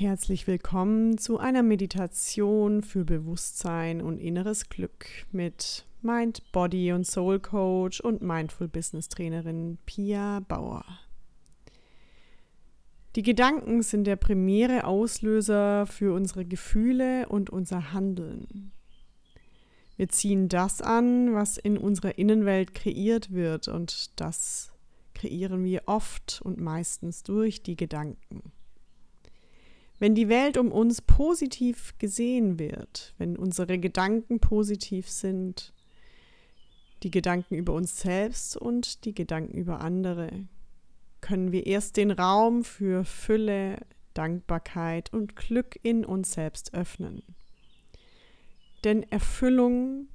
Herzlich willkommen zu einer Meditation für Bewusstsein und inneres Glück mit Mind, Body und Soul Coach und Mindful Business Trainerin Pia Bauer. Die Gedanken sind der primäre Auslöser für unsere Gefühle und unser Handeln. Wir ziehen das an, was in unserer Innenwelt kreiert wird und das kreieren wir oft und meistens durch die Gedanken. Wenn die Welt um uns positiv gesehen wird, wenn unsere Gedanken positiv sind, die Gedanken über uns selbst und die Gedanken über andere, können wir erst den Raum für Fülle, Dankbarkeit und Glück in uns selbst öffnen. Denn Erfüllung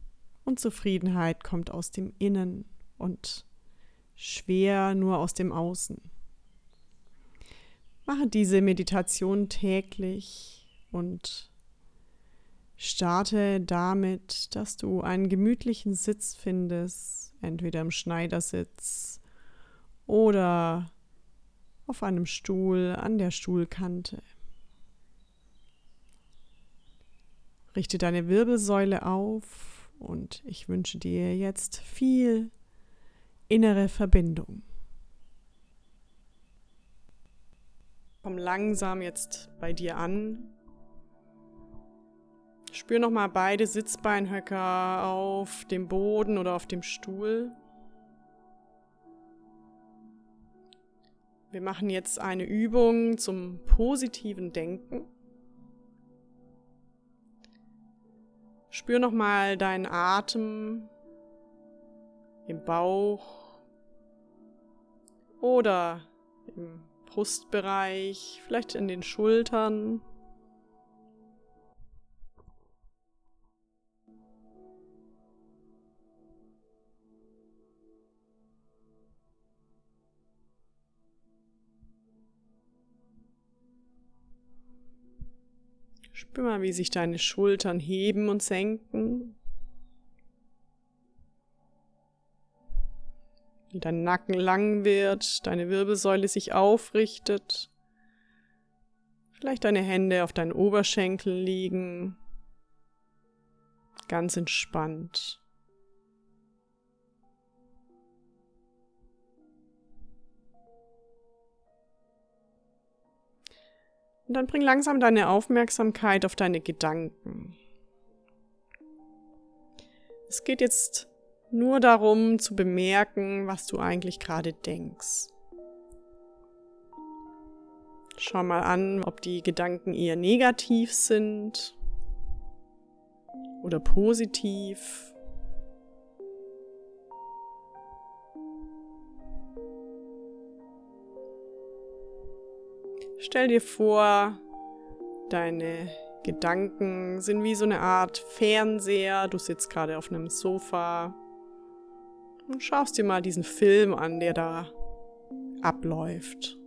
und Zufriedenheit kommt aus dem Innen und schwer nur aus dem Außen. Mache diese Meditation täglich und starte damit, dass du einen gemütlichen Sitz findest, entweder im Schneidersitz oder auf einem Stuhl an der Stuhlkante. Richte deine Wirbelsäule auf und ich wünsche dir jetzt viel innere Verbindung. Komm langsam jetzt bei dir an. Spür nochmal beide Sitzbeinhöcker auf dem Boden oder auf dem Stuhl. Wir machen jetzt eine Übung zum positiven Denken. Spür nochmal deinen Atem im Bauch oder im Brustbereich, vielleicht in den Schultern. Spür mal, wie sich deine Schultern heben und senken. Wie dein Nacken lang wird, deine Wirbelsäule sich aufrichtet, vielleicht deine Hände auf deinen Oberschenkel liegen, ganz entspannt. Und dann bring langsam deine Aufmerksamkeit auf deine Gedanken. Es geht jetzt nur darum zu bemerken, was du eigentlich gerade denkst. Schau mal an, ob die Gedanken eher negativ sind oder positiv. Stell dir vor, deine Gedanken sind wie so eine Art Fernseher. Du sitzt gerade auf einem Sofa und schaust dir mal diesen Film an, der da abläuft.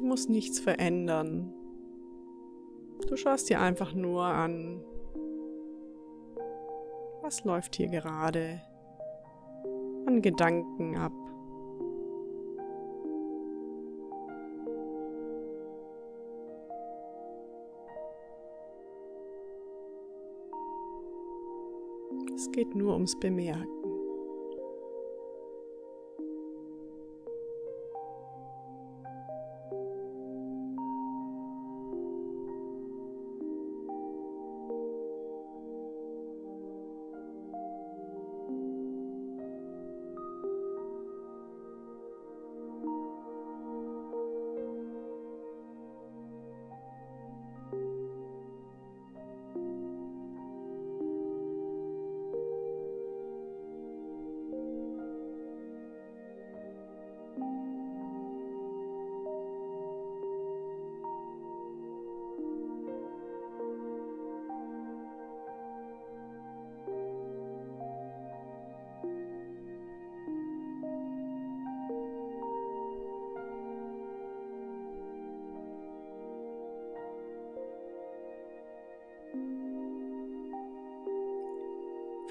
Du musst nichts verändern. Du schaust dir einfach nur an, was läuft hier gerade an Gedanken ab. Es geht nur ums Bemerken.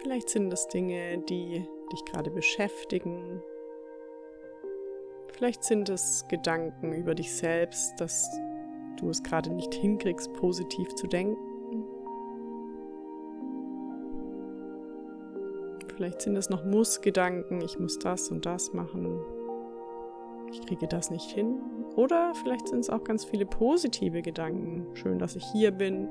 Vielleicht sind es Dinge, die dich gerade beschäftigen. Vielleicht sind es Gedanken über dich selbst, dass du es gerade nicht hinkriegst, positiv zu denken. Vielleicht sind es noch Muss-Gedanken, ich muss das und das machen. Ich kriege das nicht hin. Oder vielleicht sind es auch ganz viele positive Gedanken. Schön, dass ich hier bin.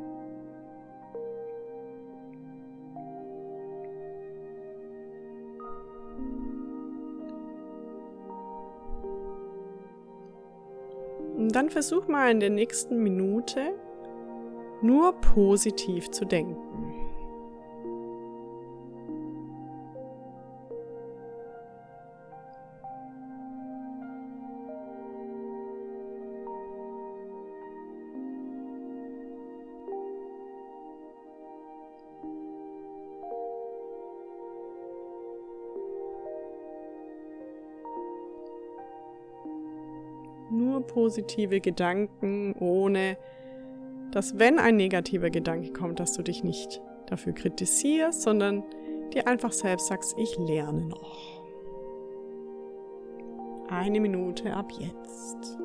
Dann versuch mal in der nächsten Minute nur positiv zu denken. Nur positive Gedanken, ohne dass wenn ein negativer Gedanke kommt, dass du dich nicht dafür kritisierst, sondern dir einfach selbst sagst, ich lerne noch. Eine Minute ab jetzt.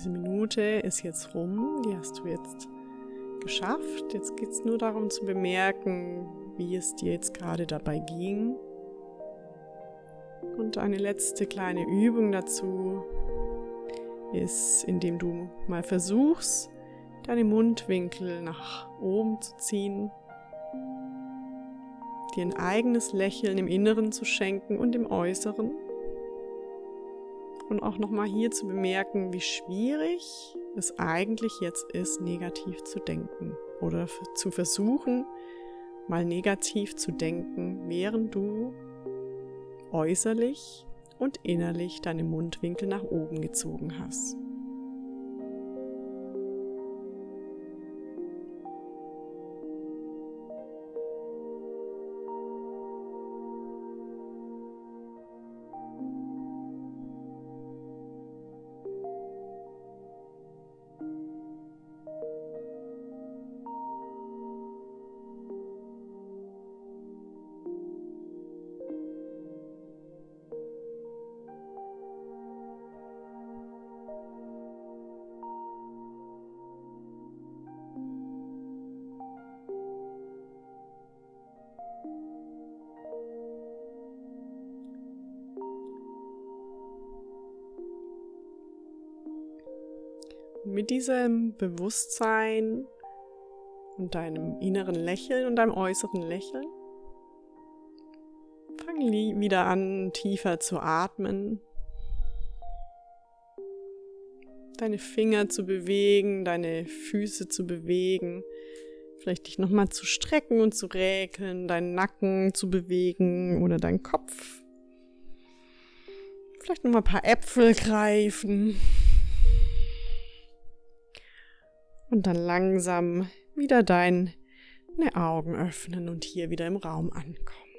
Diese Minute ist jetzt rum, die hast du jetzt geschafft. Jetzt geht es nur darum zu bemerken, wie es dir jetzt gerade dabei ging. Und eine letzte kleine Übung dazu ist, indem du mal versuchst, deine Mundwinkel nach oben zu ziehen, dir ein eigenes Lächeln im Inneren zu schenken und im Äußeren und auch nochmal hier zu bemerken, wie schwierig es eigentlich jetzt ist, negativ zu denken oder zu versuchen, mal negativ zu denken, während du äußerlich und innerlich deine Mundwinkel nach oben gezogen hast. Mit diesem Bewusstsein und deinem inneren Lächeln und deinem äußeren Lächeln fang wieder an, tiefer zu atmen. Deine Finger zu bewegen, deine Füße zu bewegen, vielleicht dich nochmal zu strecken und zu räkeln, deinen Nacken zu bewegen oder deinen Kopf. Vielleicht nochmal ein paar Äpfel greifen. Und dann langsam wieder deine Augen öffnen und hier wieder im Raum ankommen.